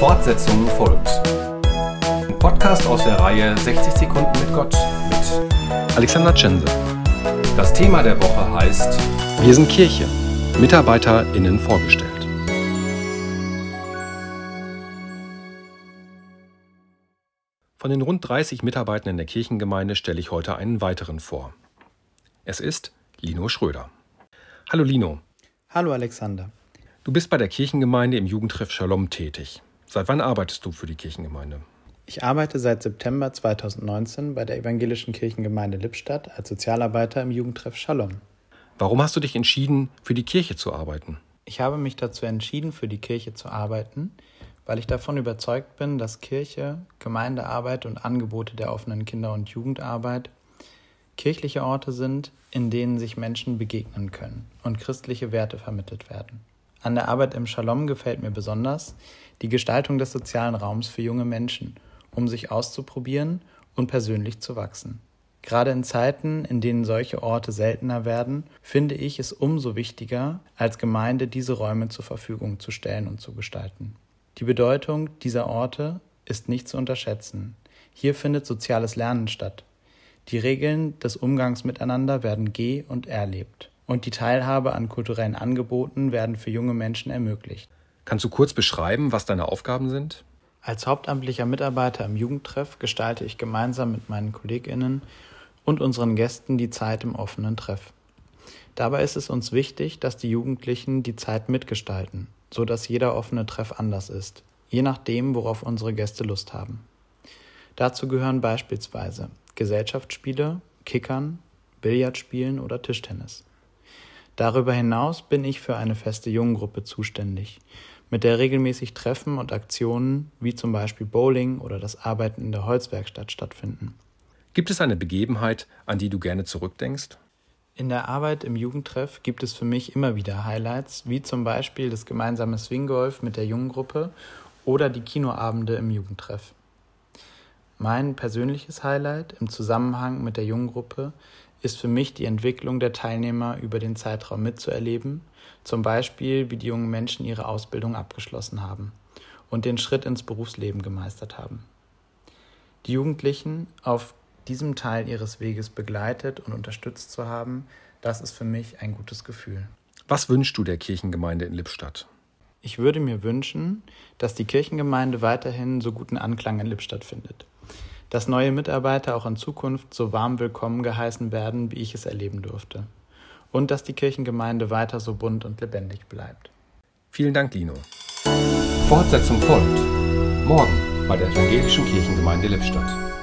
Fortsetzung folgt. Ein Podcast aus der Reihe 60 Sekunden mit Gott mit Alexander Tschense. Das Thema der Woche heißt Wir sind Kirche. MitarbeiterInnen vorgestellt. Von den rund 30 Mitarbeitenden der Kirchengemeinde stelle ich heute einen weiteren vor. Es ist Lino Schröder. Hallo Lino. Hallo Alexander. Du bist bei der Kirchengemeinde im Jugendtreff Shalom tätig. Seit wann arbeitest du für die Kirchengemeinde? Ich arbeite seit September 2019 bei der Evangelischen Kirchengemeinde Lippstadt als Sozialarbeiter im Jugendtreff Shalom. Warum hast du dich entschieden, für die Kirche zu arbeiten? Ich habe mich dazu entschieden, für die Kirche zu arbeiten, weil ich davon überzeugt bin, dass Kirche, Gemeindearbeit und Angebote der offenen Kinder- und Jugendarbeit kirchliche Orte sind, in denen sich Menschen begegnen können und christliche Werte vermittelt werden. An der Arbeit im Shalom gefällt mir besonders die Gestaltung des sozialen Raums für junge Menschen, um sich auszuprobieren und persönlich zu wachsen. Gerade in Zeiten, in denen solche Orte seltener werden, finde ich es umso wichtiger, als Gemeinde diese Räume zur Verfügung zu stellen und zu gestalten. Die Bedeutung dieser Orte ist nicht zu unterschätzen. Hier findet soziales Lernen statt. Die Regeln des Umgangs miteinander werden geh- und erlebt. Und die Teilhabe an kulturellen Angeboten werden für junge Menschen ermöglicht. Kannst du kurz beschreiben, was deine Aufgaben sind? Als hauptamtlicher Mitarbeiter im Jugendtreff gestalte ich gemeinsam mit meinen KollegInnen und unseren Gästen die Zeit im offenen Treff. Dabei ist es uns wichtig, dass die Jugendlichen die Zeit mitgestalten, so dass jeder offene Treff anders ist, je nachdem, worauf unsere Gäste Lust haben. Dazu gehören beispielsweise Gesellschaftsspiele, Kickern, Billardspielen oder Tischtennis. Darüber hinaus bin ich für eine feste Junggruppe zuständig, mit der regelmäßig Treffen und Aktionen wie zum Beispiel Bowling oder das Arbeiten in der Holzwerkstatt stattfinden. Gibt es eine Begebenheit, an die du gerne zurückdenkst? In der Arbeit im Jugendtreff gibt es für mich immer wieder Highlights, wie zum Beispiel das gemeinsame Swinggolf mit der Junggruppe oder die Kinoabende im Jugendtreff. Mein persönliches Highlight im Zusammenhang mit der Junggruppe ist für mich die Entwicklung der Teilnehmer über den Zeitraum mitzuerleben, zum Beispiel wie die jungen Menschen ihre Ausbildung abgeschlossen haben und den Schritt ins Berufsleben gemeistert haben. Die Jugendlichen auf diesem Teil ihres Weges begleitet und unterstützt zu haben, das ist für mich ein gutes Gefühl. Was wünschst du der Kirchengemeinde in Lippstadt? Ich würde mir wünschen, dass die Kirchengemeinde weiterhin so guten Anklang in Lippstadt findet. Dass neue Mitarbeiter auch in Zukunft so warm willkommen geheißen werden, wie ich es erleben durfte. Und dass die Kirchengemeinde weiter so bunt und lebendig bleibt. Vielen Dank, Lino. Fortsetzung folgt. Morgen bei der Evangelischen Kirchengemeinde Lippstadt.